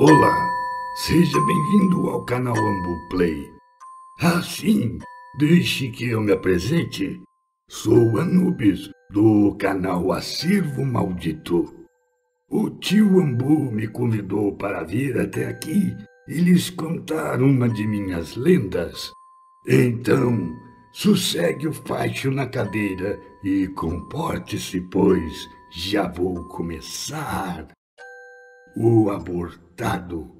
Olá, seja bem-vindo ao canal Ambu Play. Ah, sim, deixe que eu me apresente. Sou Anubis, do canal Acervo Maldito. O tio Ambu me convidou para vir até aqui e lhes contar uma de minhas lendas. Então, sossegue o facho na cadeira e comporte-se, pois já vou começar. O abortado,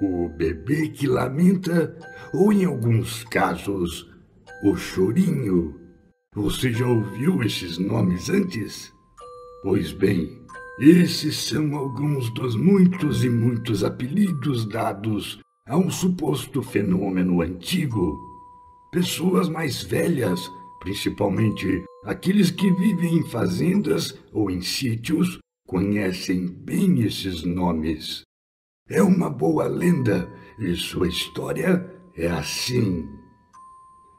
o bebê que lamenta, ou em alguns casos, o chorinho. Você já ouviu esses nomes antes? Pois bem, esses são alguns dos muitos e muitos apelidos dados a um suposto fenômeno antigo. Pessoas mais velhas, principalmente aqueles que vivem em fazendas ou em sítios, conhecem bem esses nomes. É uma boa lenda e sua história é assim.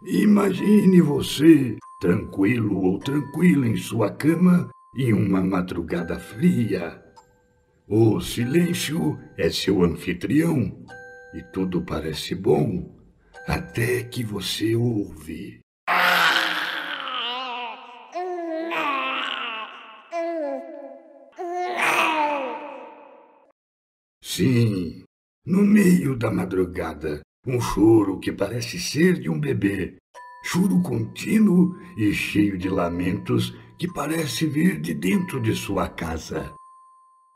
Imagine você, tranquilo ou tranquila em sua cama, em uma madrugada fria. O silêncio é seu anfitrião e tudo parece bom até que você ouve. Sim, no meio da madrugada, um choro que parece ser de um bebê. Choro contínuo e cheio de lamentos que parece vir de dentro de sua casa.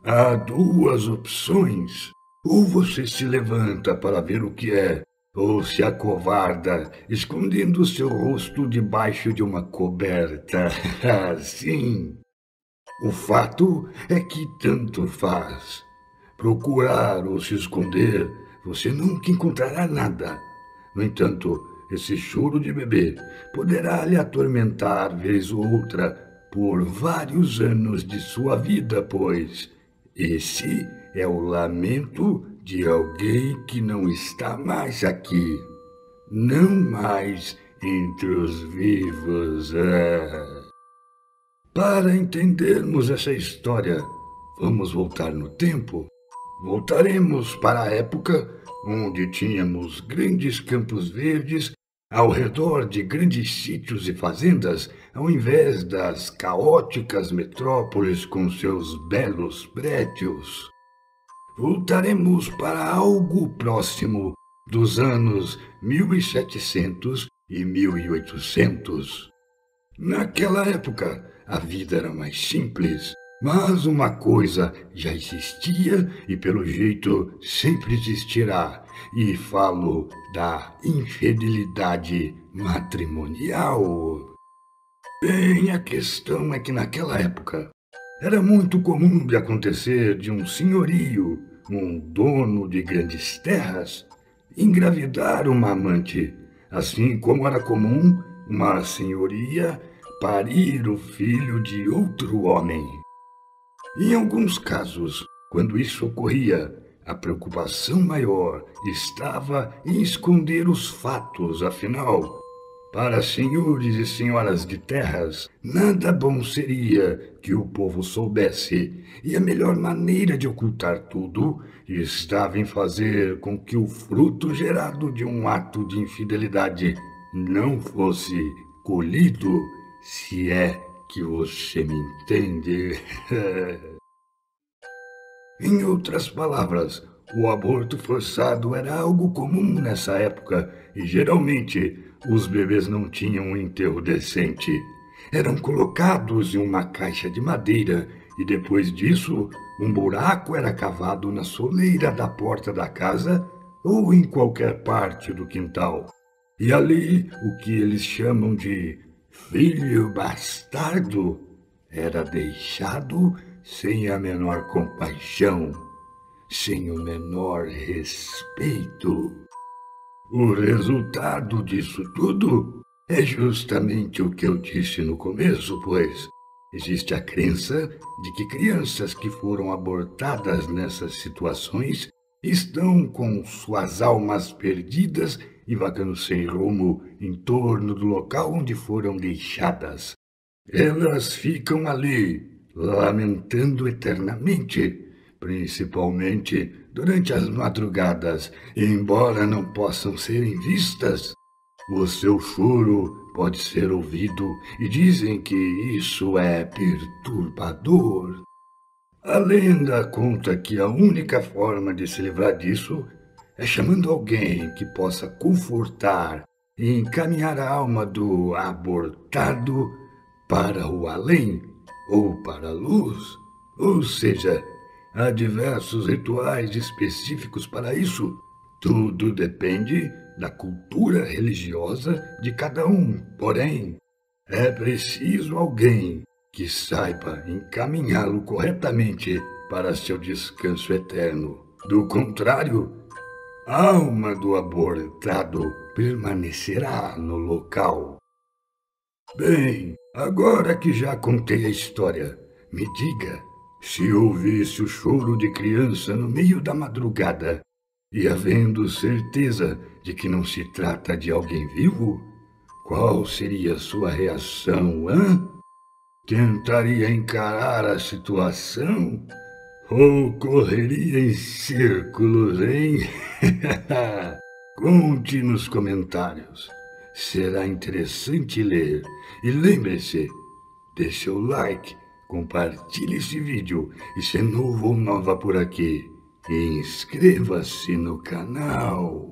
Há duas opções. Ou você se levanta para ver o que é, ou se acovarda, escondendo seu rosto debaixo de uma coberta. Sim. O fato é que tanto faz. Procurar ou se esconder, você nunca encontrará nada. No entanto, esse choro de bebê poderá lhe atormentar vez ou outra por vários anos de sua vida, pois esse é o lamento de alguém que não está mais aqui, não mais entre os vivos. É. Para entendermos essa história, vamos voltar no tempo. Voltaremos para a época onde tínhamos grandes campos verdes ao redor de grandes sítios e fazendas, ao invés das caóticas metrópoles com seus belos prédios. Voltaremos para algo próximo dos anos 1700 e 1800. Naquela época, a vida era mais simples, mas uma coisa já existia e, pelo jeito, sempre existirá. E falo da infidelidade matrimonial. Bem, a questão é que naquela época era muito comum de acontecer de um senhorio, um dono de grandes terras, engravidar uma amante, assim como era comum uma senhoria parir o filho de outro homem. Em alguns casos, quando isso ocorria, a preocupação maior estava em esconder os fatos, afinal, para senhores e senhoras de terras, nada bom seria que o povo soubesse, e a melhor maneira de ocultar tudo estava em fazer com que o fruto gerado de um ato de infidelidade não fosse colhido, se é que você me entende. em outras palavras, o aborto forçado era algo comum nessa época e geralmente os bebês não tinham um enterro decente. Eram colocados em uma caixa de madeira e depois disso um buraco era cavado na soleira da porta da casa ou em qualquer parte do quintal. E ali o que eles chamam de filho bastardo era deixado sem a menor compaixão, sem o menor respeito. O resultado disso tudo é justamente o que eu disse no começo, pois existe a crença de que crianças que foram abortadas nessas situações estão com suas almas perdidas e vagando sem rumo em torno do local onde foram deixadas. Elas ficam ali, lamentando eternamente, principalmente durante as madrugadas, embora não possam serem vistas. O seu choro pode ser ouvido e dizem que isso é perturbador. A lenda conta que a única forma de se livrar disso é chamando alguém que possa confortar e encaminhar a alma do abortado para o além ou para a luz. Ou seja, há diversos rituais específicos para isso. Tudo depende da cultura religiosa de cada um. Porém, é preciso alguém que saiba encaminhá-lo corretamente para seu descanso eterno. Do contrário, a alma do abortado permanecerá no local. Bem, agora que já contei a história, me diga, se ouvisse o choro de criança no meio da madrugada e havendo certeza de que não se trata de alguém vivo, qual seria sua reação, hã? Tentaria encarar a situação? Ou correria em círculos, hein? Conte nos comentários. Será interessante ler. E lembre-se, dê seu like, compartilhe esse vídeo e se é novo ou nova por aqui, inscreva-se no canal.